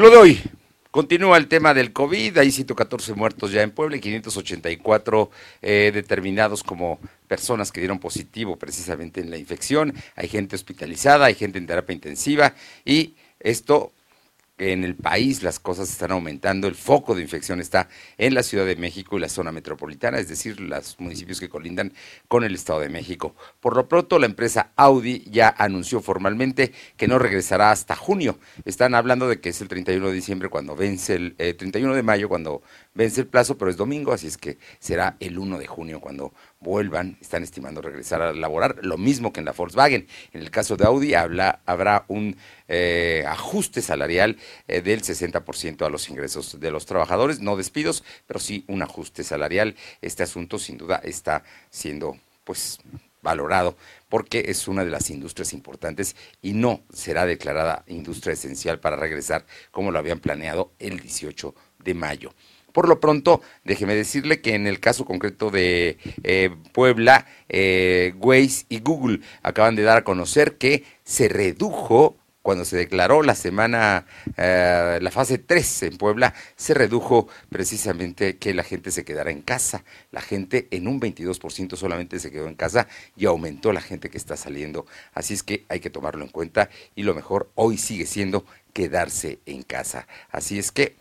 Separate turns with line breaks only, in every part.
Lo de hoy. Continúa el tema del COVID, hay 114 muertos ya en Puebla y 584 eh, determinados como personas que dieron positivo precisamente en la infección. Hay gente hospitalizada, hay gente en terapia intensiva y esto en el país las cosas están aumentando, el foco de infección está en la Ciudad de México y la zona metropolitana, es decir, los municipios que colindan con el Estado de México. Por lo pronto, la empresa Audi ya anunció formalmente que no regresará hasta junio. Están hablando de que es el 31 de diciembre cuando vence el 31 eh, de mayo cuando vence el plazo, pero es domingo, así es que será el 1 de junio cuando vuelvan, están estimando regresar a laborar, lo mismo que en la Volkswagen. En el caso de Audi habla, habrá un eh, ajuste salarial eh, del 60% a los ingresos de los trabajadores, no despidos, pero sí un ajuste salarial. Este asunto sin duda está siendo pues valorado porque es una de las industrias importantes y no será declarada industria esencial para regresar como lo habían planeado el 18 de mayo. Por lo pronto, déjeme decirle que en el caso concreto de eh, Puebla, eh, Waze y Google acaban de dar a conocer que se redujo cuando se declaró la semana, eh, la fase 3 en Puebla, se redujo precisamente que la gente se quedara en casa. La gente en un 22% solamente se quedó en casa y aumentó la gente que está saliendo. Así es que hay que tomarlo en cuenta y lo mejor hoy sigue siendo quedarse en casa. Así es que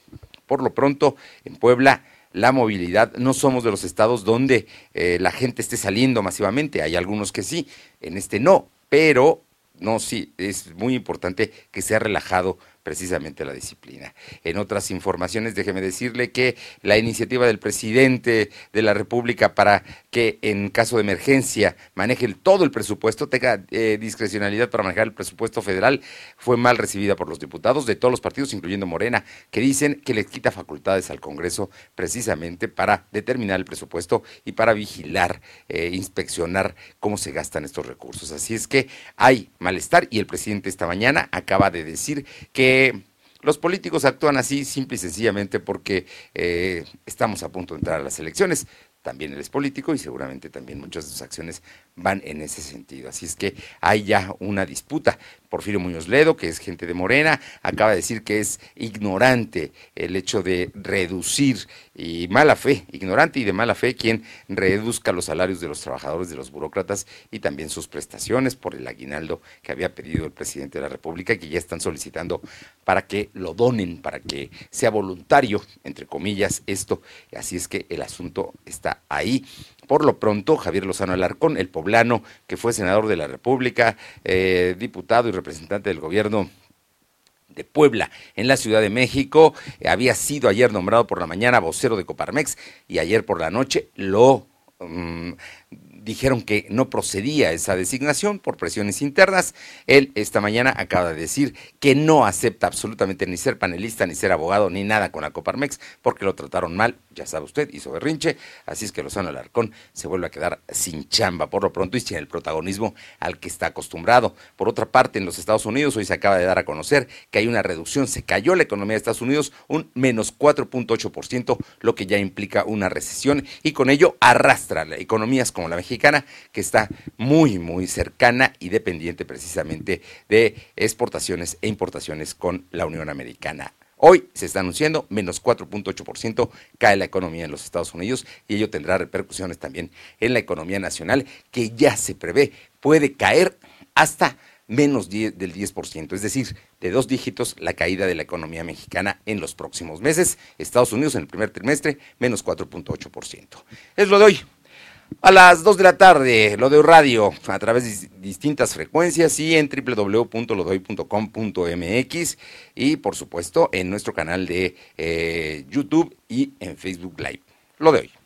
por lo pronto, en Puebla, la movilidad, no somos de los estados donde eh, la gente esté saliendo masivamente, hay algunos que sí, en este no, pero no, sí, es muy importante que sea relajado precisamente la disciplina. En otras informaciones, déjeme decirle que la iniciativa del presidente de la República para que en caso de emergencia maneje todo el presupuesto, tenga eh, discrecionalidad para manejar el presupuesto federal, fue mal recibida por los diputados de todos los partidos, incluyendo Morena, que dicen que les quita facultades al Congreso precisamente para determinar el presupuesto y para vigilar, eh, inspeccionar cómo se gastan estos recursos. Así es que hay malestar y el presidente esta mañana acaba de decir que los políticos actúan así simple y sencillamente porque eh, estamos a punto de entrar a las elecciones. También él es político y seguramente también muchas de sus acciones van en ese sentido. Así es que hay ya una disputa. Porfirio Muñoz Ledo, que es gente de Morena, acaba de decir que es ignorante el hecho de reducir y mala fe, ignorante y de mala fe quien reduzca los salarios de los trabajadores, de los burócratas y también sus prestaciones por el aguinaldo que había pedido el presidente de la República y que ya están solicitando para que lo donen, para que sea voluntario, entre comillas, esto. Así es que el asunto está ahí. Por lo pronto, Javier Lozano Alarcón, el poblano que fue senador de la República, eh, diputado y representante del gobierno de Puebla, en la Ciudad de México, había sido ayer nombrado por la mañana vocero de Coparmex y ayer por la noche lo mm, dijeron que no procedía esa designación por presiones internas. Él esta mañana acaba de decir que no acepta absolutamente ni ser panelista, ni ser abogado, ni nada con la Coparmex, porque lo trataron mal, ya sabe usted, hizo berrinche, así es que Lozano Alarcón se vuelve a quedar sin chamba por lo pronto y sin el protagonismo al que está acostumbrado. Por otra parte, en los Estados Unidos hoy se acaba de dar a conocer que hay una reducción, se cayó la economía de Estados Unidos un menos 4.8%, lo que ya implica una recesión y con ello arrastra economías como la mexicana que está muy, muy cercana y dependiente precisamente de exportaciones e importaciones con la Unión Americana. Hoy se está anunciando menos 4.8% cae la economía en los Estados Unidos y ello tendrá repercusiones también en la economía nacional que ya se prevé puede caer hasta menos del 10%, es decir, de dos dígitos la caída de la economía mexicana en los próximos meses. Estados Unidos en el primer trimestre, menos 4.8%. Es lo de hoy. A las 2 de la tarde, lo de radio, a través de distintas frecuencias y en www.lodoy.com.mx y por supuesto en nuestro canal de eh, YouTube y en Facebook Live. Lo de hoy.